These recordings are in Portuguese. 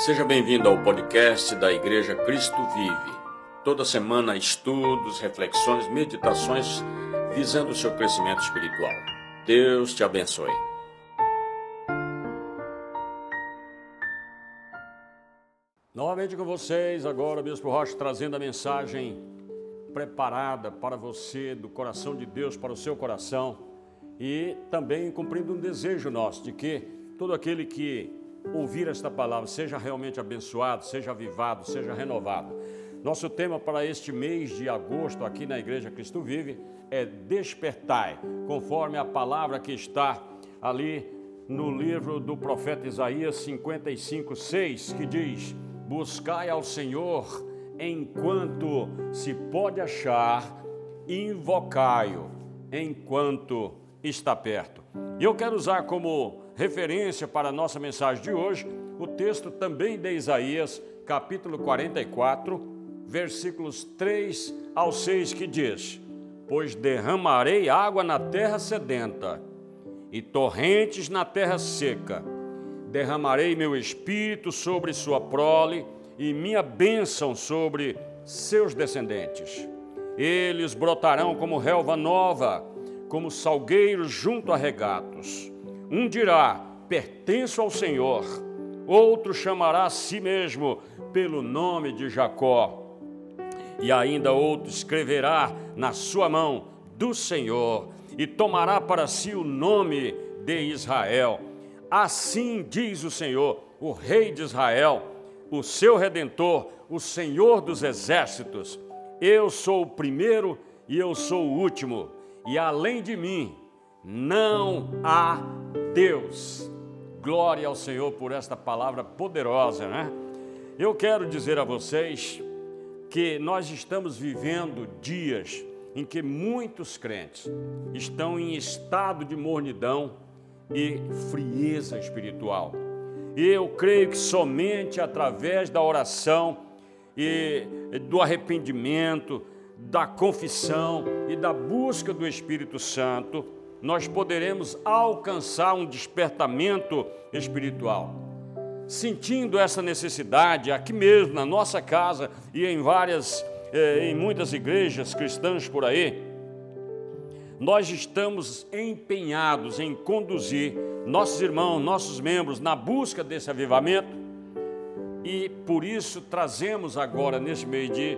Seja bem-vindo ao podcast da Igreja Cristo Vive. Toda semana, estudos, reflexões, meditações visando o seu crescimento espiritual. Deus te abençoe. Novamente com vocês, agora, Bispo Rocha, trazendo a mensagem preparada para você, do coração de Deus para o seu coração e também cumprindo um desejo nosso de que todo aquele que ouvir esta palavra seja realmente abençoado, seja avivado, seja renovado. Nosso tema para este mês de agosto aqui na Igreja Cristo Vive é despertai, conforme a palavra que está ali no livro do profeta Isaías 55, 6, que diz: Buscai ao Senhor enquanto se pode achar, invocai-o enquanto está perto. E eu quero usar como referência para a nossa mensagem de hoje o texto também de Isaías, capítulo 44, versículos 3 ao 6, que diz: Pois derramarei água na terra sedenta e torrentes na terra seca. Derramarei meu espírito sobre sua prole e minha bênção sobre seus descendentes. Eles brotarão como relva nova, como salgueiros junto a regatos. Um dirá: pertenço ao Senhor. Outro chamará a si mesmo pelo nome de Jacó. E ainda outro escreverá na sua mão do Senhor e tomará para si o nome de Israel. Assim diz o Senhor, o Rei de Israel o seu redentor, o Senhor dos exércitos. Eu sou o primeiro e eu sou o último, e além de mim não há Deus. Glória ao Senhor por esta palavra poderosa, né? Eu quero dizer a vocês que nós estamos vivendo dias em que muitos crentes estão em estado de mornidão e frieza espiritual. E eu creio que somente através da oração e do arrependimento, da confissão e da busca do Espírito Santo, nós poderemos alcançar um despertamento espiritual. Sentindo essa necessidade aqui mesmo na nossa casa e em várias eh, em muitas igrejas cristãs por aí, nós estamos empenhados em conduzir nossos irmãos, nossos membros na busca desse avivamento e por isso trazemos agora, nesse mês de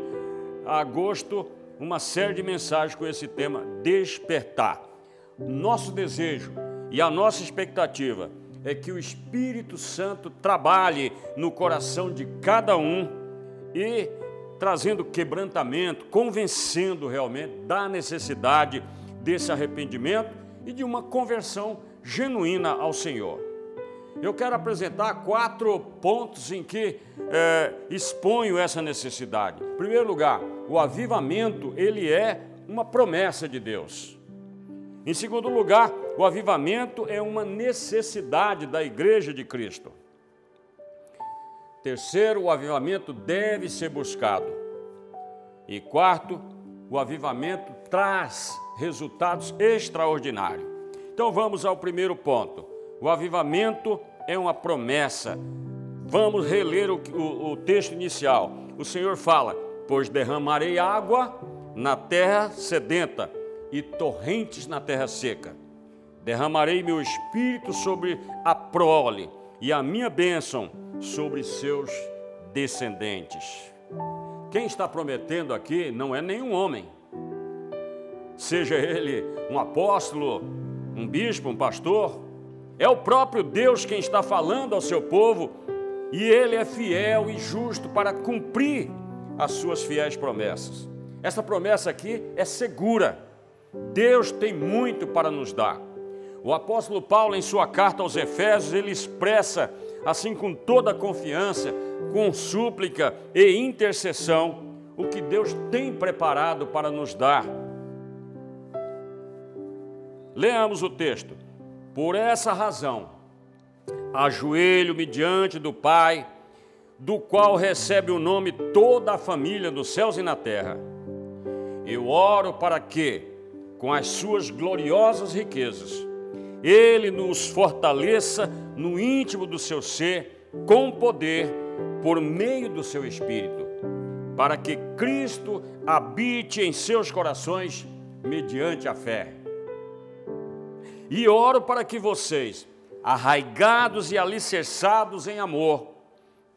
agosto, uma série de mensagens com esse tema: despertar. Nosso desejo e a nossa expectativa é que o Espírito Santo trabalhe no coração de cada um e trazendo quebrantamento, convencendo realmente da necessidade desse arrependimento e de uma conversão genuína ao Senhor. Eu quero apresentar quatro pontos em que é, exponho essa necessidade. Em primeiro lugar, o avivamento ele é uma promessa de Deus. Em segundo lugar, o avivamento é uma necessidade da Igreja de Cristo. Terceiro, o avivamento deve ser buscado. E quarto, o avivamento traz resultados extraordinários. Então vamos ao primeiro ponto. O avivamento é uma promessa. Vamos reler o, o, o texto inicial. O Senhor fala: Pois derramarei água na terra sedenta e torrentes na terra seca. Derramarei meu espírito sobre a prole e a minha bênção sobre seus descendentes. Quem está prometendo aqui não é nenhum homem seja ele um apóstolo, um bispo, um pastor, é o próprio Deus quem está falando ao seu povo e ele é fiel e justo para cumprir as suas fiéis promessas. Essa promessa aqui é segura. Deus tem muito para nos dar. O apóstolo Paulo, em sua carta aos Efésios, ele expressa, assim com toda confiança, com súplica e intercessão, o que Deus tem preparado para nos dar Leamos o texto. Por essa razão, ajoelho-me diante do Pai, do qual recebe o nome toda a família dos céus e na terra. Eu oro para que, com as suas gloriosas riquezas, Ele nos fortaleça no íntimo do seu ser, com poder, por meio do seu Espírito, para que Cristo habite em seus corações mediante a fé. E oro para que vocês, arraigados e alicerçados em amor,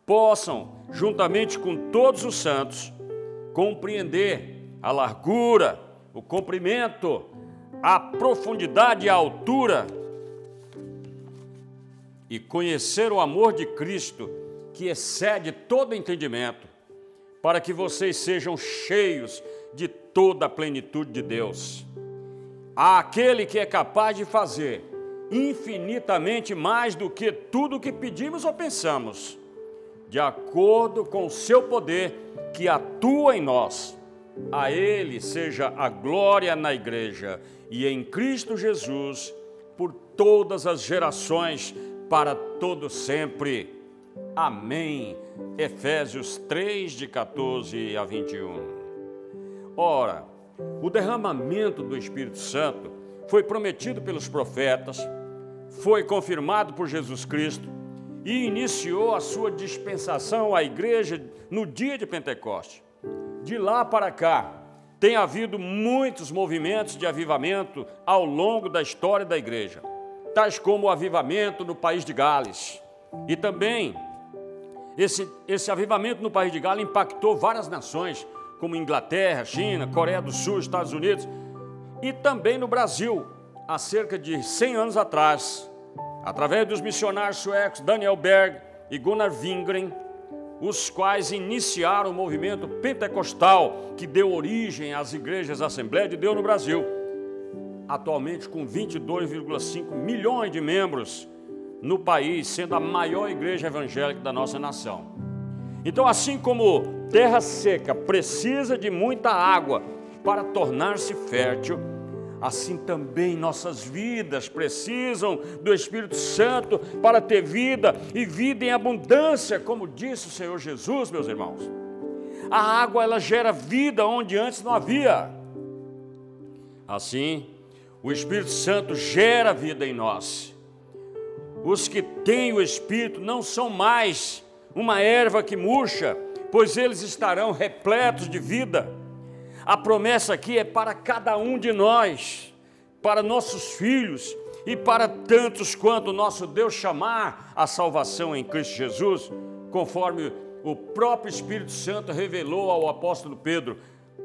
possam, juntamente com todos os santos, compreender a largura, o comprimento, a profundidade e a altura e conhecer o amor de Cristo que excede todo entendimento, para que vocês sejam cheios de toda a plenitude de Deus. Aquele que é capaz de fazer infinitamente mais do que tudo que pedimos ou pensamos, de acordo com o seu poder que atua em nós. A Ele seja a glória na igreja e em Cristo Jesus por todas as gerações, para todo sempre. Amém. Efésios 3, de 14 a 21. Ora, o derramamento do Espírito Santo foi prometido pelos profetas, foi confirmado por Jesus Cristo e iniciou a sua dispensação à igreja no dia de Pentecoste. De lá para cá, tem havido muitos movimentos de avivamento ao longo da história da igreja tais como o avivamento no país de Gales. E também, esse, esse avivamento no país de Gales impactou várias nações, como Inglaterra, China, Coreia do Sul, Estados Unidos, e também no Brasil, há cerca de 100 anos atrás, através dos missionários suecos Daniel Berg e Gunnar Wingren, os quais iniciaram o movimento pentecostal que deu origem às igrejas Assembleia de Deus no Brasil atualmente com 22,5 milhões de membros no país, sendo a maior igreja evangélica da nossa nação. Então, assim como terra seca precisa de muita água para tornar-se fértil, assim também nossas vidas precisam do Espírito Santo para ter vida e vida em abundância, como disse o Senhor Jesus, meus irmãos. A água ela gera vida onde antes não havia. Assim, o Espírito Santo gera vida em nós. Os que têm o Espírito não são mais uma erva que murcha, pois eles estarão repletos de vida. A promessa aqui é para cada um de nós, para nossos filhos e para tantos quanto nosso Deus chamar a salvação em Cristo Jesus, conforme o próprio Espírito Santo revelou ao apóstolo Pedro,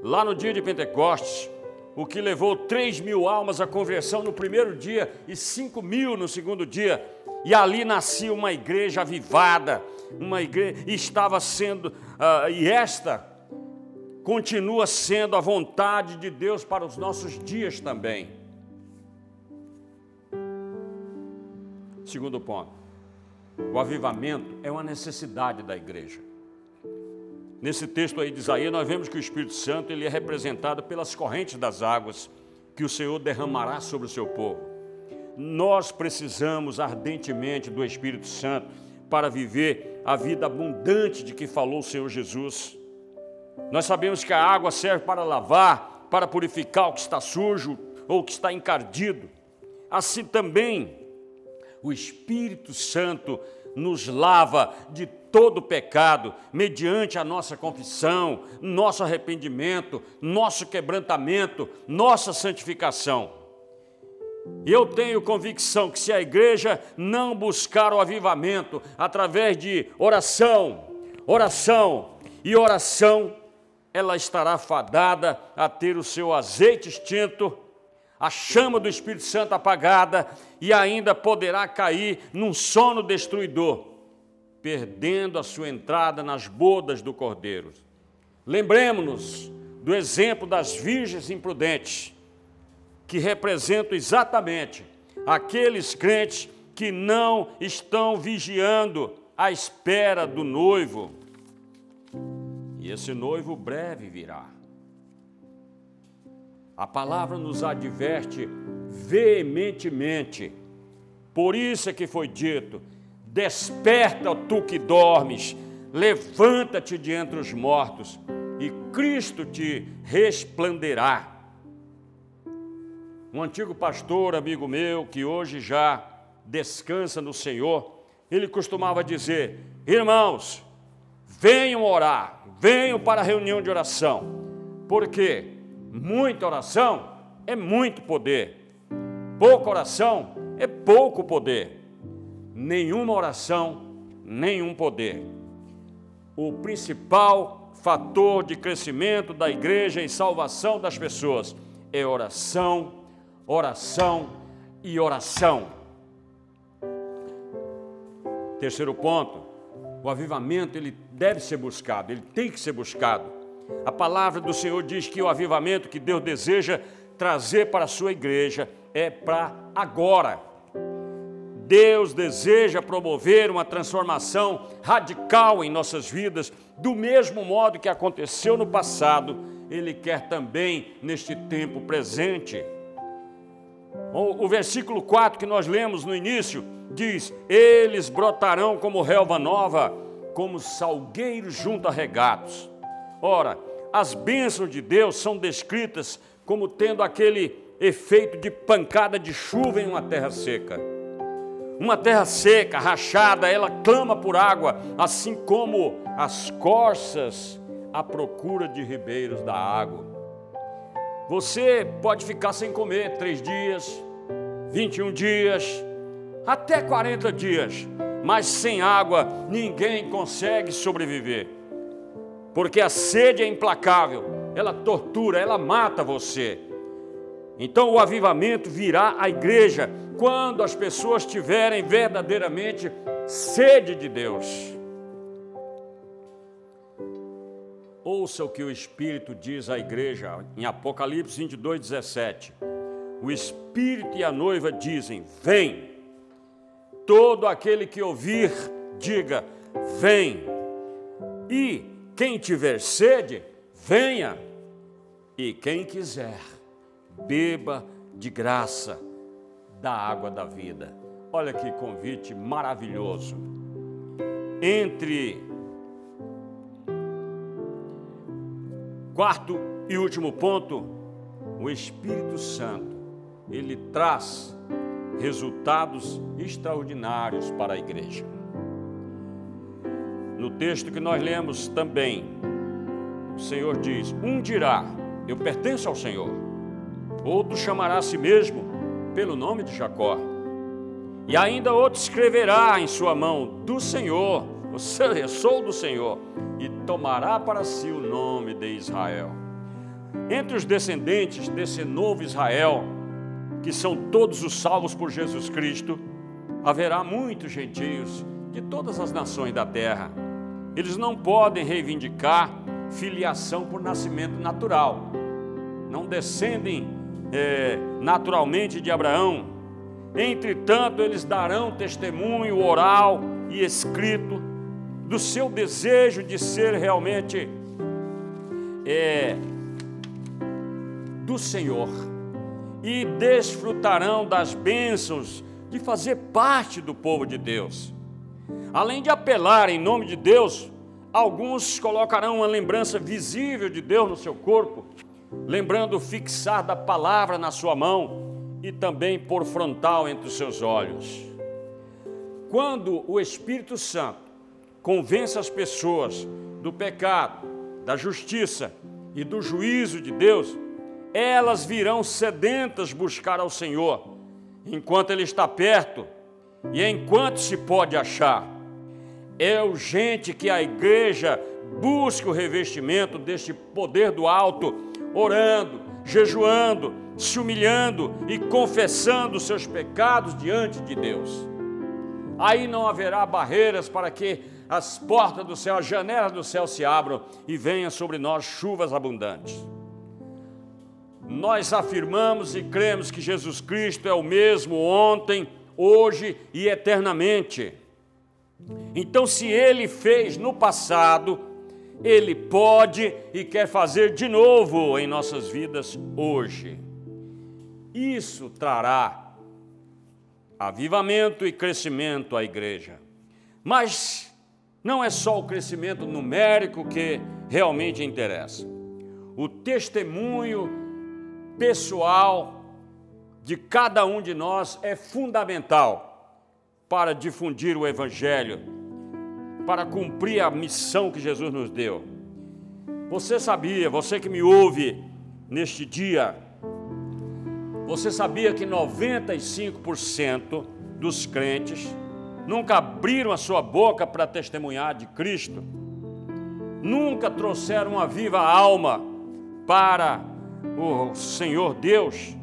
lá no dia de Pentecostes o que levou 3 mil almas à conversão no primeiro dia e 5 mil no segundo dia. E ali nascia uma igreja avivada, uma igreja, estava sendo, uh, e esta continua sendo a vontade de Deus para os nossos dias também. Segundo ponto, o avivamento é uma necessidade da igreja. Nesse texto aí de Isaías, nós vemos que o Espírito Santo ele é representado pelas correntes das águas que o Senhor derramará sobre o seu povo. Nós precisamos ardentemente do Espírito Santo para viver a vida abundante de que falou o Senhor Jesus. Nós sabemos que a água serve para lavar, para purificar o que está sujo ou o que está encardido. Assim também, o Espírito Santo nos lava de todo pecado, mediante a nossa confissão, nosso arrependimento, nosso quebrantamento, nossa santificação. Eu tenho convicção que se a igreja não buscar o avivamento através de oração, oração e oração, ela estará fadada a ter o seu azeite extinto, a chama do Espírito Santo apagada e ainda poderá cair num sono destruidor perdendo a sua entrada nas bodas do Cordeiro. Lembremos-nos do exemplo das virgens imprudentes, que representam exatamente aqueles crentes que não estão vigiando à espera do noivo. Esse noivo breve virá. A palavra nos adverte veementemente. Por isso é que foi dito: Desperta, tu que dormes, levanta-te de entre os mortos, e Cristo te resplanderá. Um antigo pastor, amigo meu, que hoje já descansa no Senhor, ele costumava dizer: Irmãos, venham orar, venham para a reunião de oração, porque muita oração é muito poder, pouca oração é pouco poder, nenhuma oração, nenhum poder. O principal fator de crescimento da igreja e salvação das pessoas é oração, oração e oração. Terceiro ponto, o avivamento ele deve ser buscado, ele tem que ser buscado. A palavra do Senhor diz que o avivamento que Deus deseja trazer para a sua igreja é para agora. Deus deseja promover uma transformação radical em nossas vidas, do mesmo modo que aconteceu no passado, Ele quer também neste tempo presente. O, o versículo 4 que nós lemos no início diz: Eles brotarão como relva nova, como salgueiros junto a regatos. Ora, as bênçãos de Deus são descritas como tendo aquele efeito de pancada de chuva em uma terra seca. Uma terra seca, rachada, ela clama por água, assim como as corças à procura de ribeiros da água. Você pode ficar sem comer três dias, 21 dias, até 40 dias, mas sem água ninguém consegue sobreviver, porque a sede é implacável, ela tortura, ela mata você. Então o avivamento virá à igreja quando as pessoas tiverem verdadeiramente sede de Deus. Ouça o que o Espírito diz à igreja em Apocalipse 22, 17. O Espírito e a noiva dizem: Vem. Todo aquele que ouvir, diga: Vem. E quem tiver sede, venha. E quem quiser, beba de graça da água da vida. Olha que convite maravilhoso. Entre quarto e último ponto, o Espírito Santo, ele traz resultados extraordinários para a igreja. No texto que nós lemos também, o Senhor diz: Um dirá, Eu pertenço ao Senhor, outro chamará a si mesmo pelo nome de Jacó. E ainda outro escreverá em sua mão do Senhor, seja, sou do Senhor, e tomará para si o nome de Israel. Entre os descendentes desse novo Israel, que são todos os salvos por Jesus Cristo, haverá muitos gentios de todas as nações da terra. Eles não podem reivindicar filiação por nascimento natural, não descendem é, naturalmente de Abraão. Entretanto, eles darão testemunho oral e escrito do seu desejo de ser realmente é, do Senhor e desfrutarão das bênçãos de fazer parte do povo de Deus. Além de apelar em nome de Deus, alguns colocarão uma lembrança visível de Deus no seu corpo lembrando fixar da palavra na sua mão e também por frontal entre os seus olhos. Quando o Espírito Santo convence as pessoas do pecado, da justiça e do juízo de Deus, elas virão sedentas buscar ao Senhor, enquanto Ele está perto e enquanto se pode achar. É urgente que a igreja busque o revestimento deste poder do alto orando, jejuando, se humilhando e confessando seus pecados diante de Deus. Aí não haverá barreiras para que as portas do céu, as janelas do céu se abram e venham sobre nós chuvas abundantes. Nós afirmamos e cremos que Jesus Cristo é o mesmo ontem, hoje e eternamente. Então, se ele fez no passado, ele pode e quer fazer de novo em nossas vidas hoje. Isso trará avivamento e crescimento à igreja. Mas não é só o crescimento numérico que realmente interessa. O testemunho pessoal de cada um de nós é fundamental para difundir o Evangelho para cumprir a missão que Jesus nos deu. Você sabia, você que me ouve neste dia, você sabia que 95% dos crentes nunca abriram a sua boca para testemunhar de Cristo? Nunca trouxeram uma viva alma para o Senhor Deus?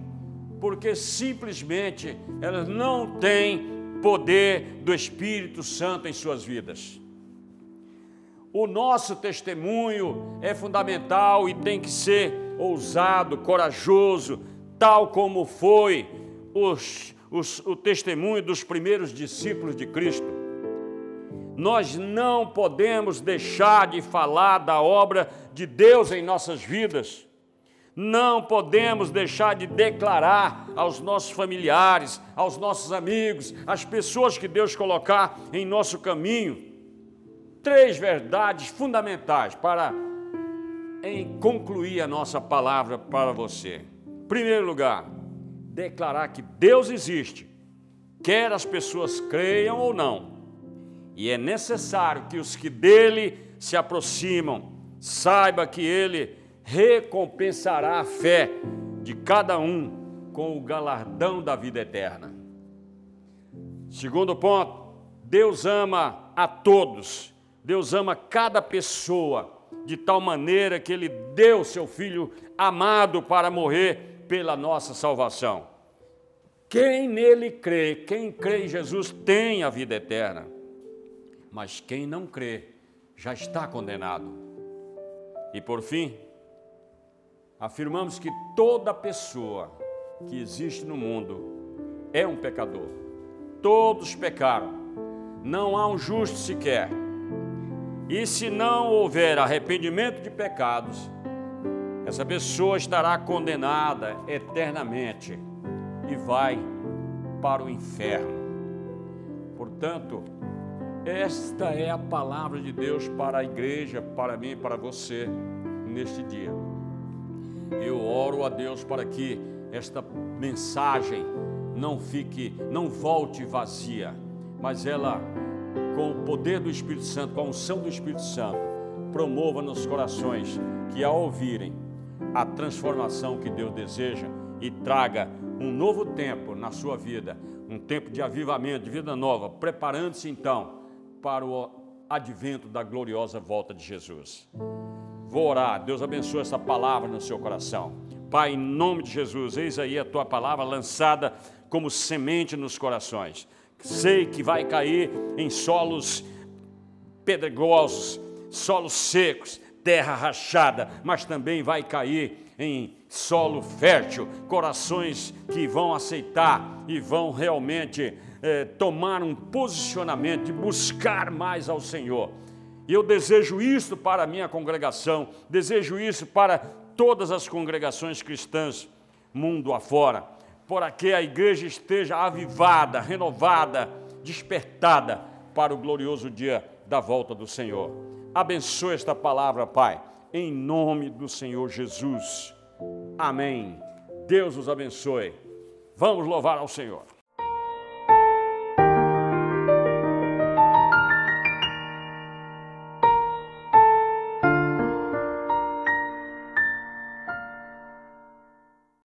porque simplesmente elas não têm poder do Espírito Santo em suas vidas. O nosso testemunho é fundamental e tem que ser ousado, corajoso, tal como foi os, os, o testemunho dos primeiros discípulos de Cristo. Nós não podemos deixar de falar da obra de Deus em nossas vidas não podemos deixar de declarar aos nossos familiares, aos nossos amigos, às pessoas que Deus colocar em nosso caminho, três verdades fundamentais para em concluir a nossa palavra para você. Primeiro lugar, declarar que Deus existe, quer as pessoas creiam ou não. E é necessário que os que dele se aproximam saiba que ele recompensará a fé de cada um com o galardão da vida eterna. Segundo ponto, Deus ama a todos, Deus ama cada pessoa, de tal maneira que Ele deu seu Filho amado para morrer pela nossa salvação. Quem nele crê, quem crê em Jesus tem a vida eterna, mas quem não crê já está condenado. E por fim, afirmamos que toda pessoa que existe no mundo é um pecador. Todos pecaram, não há um justo sequer. E se não houver arrependimento de pecados, essa pessoa estará condenada eternamente e vai para o inferno. Portanto, esta é a palavra de Deus para a igreja, para mim e para você neste dia. Eu oro a Deus para que esta mensagem não fique, não volte vazia, mas ela, com o poder do Espírito Santo, com a unção do Espírito Santo, promova nos corações que, ao ouvirem a transformação que Deus deseja e traga um novo tempo na sua vida, um tempo de avivamento, de vida nova, preparando-se então para o advento da gloriosa volta de Jesus. Vou orar. Deus abençoe essa palavra no seu coração. Pai, em nome de Jesus, eis aí a tua palavra lançada como semente nos corações. Sei que vai cair em solos pedregosos, solos secos, terra rachada, mas também vai cair em solo fértil, corações que vão aceitar e vão realmente eh, tomar um posicionamento de buscar mais ao Senhor. E eu desejo isso para a minha congregação, desejo isso para todas as congregações cristãs, mundo afora, para que a igreja esteja avivada, renovada, despertada para o glorioso dia da volta do Senhor. Abençoe esta palavra, Pai, em nome do Senhor Jesus. Amém. Deus os abençoe. Vamos louvar ao Senhor.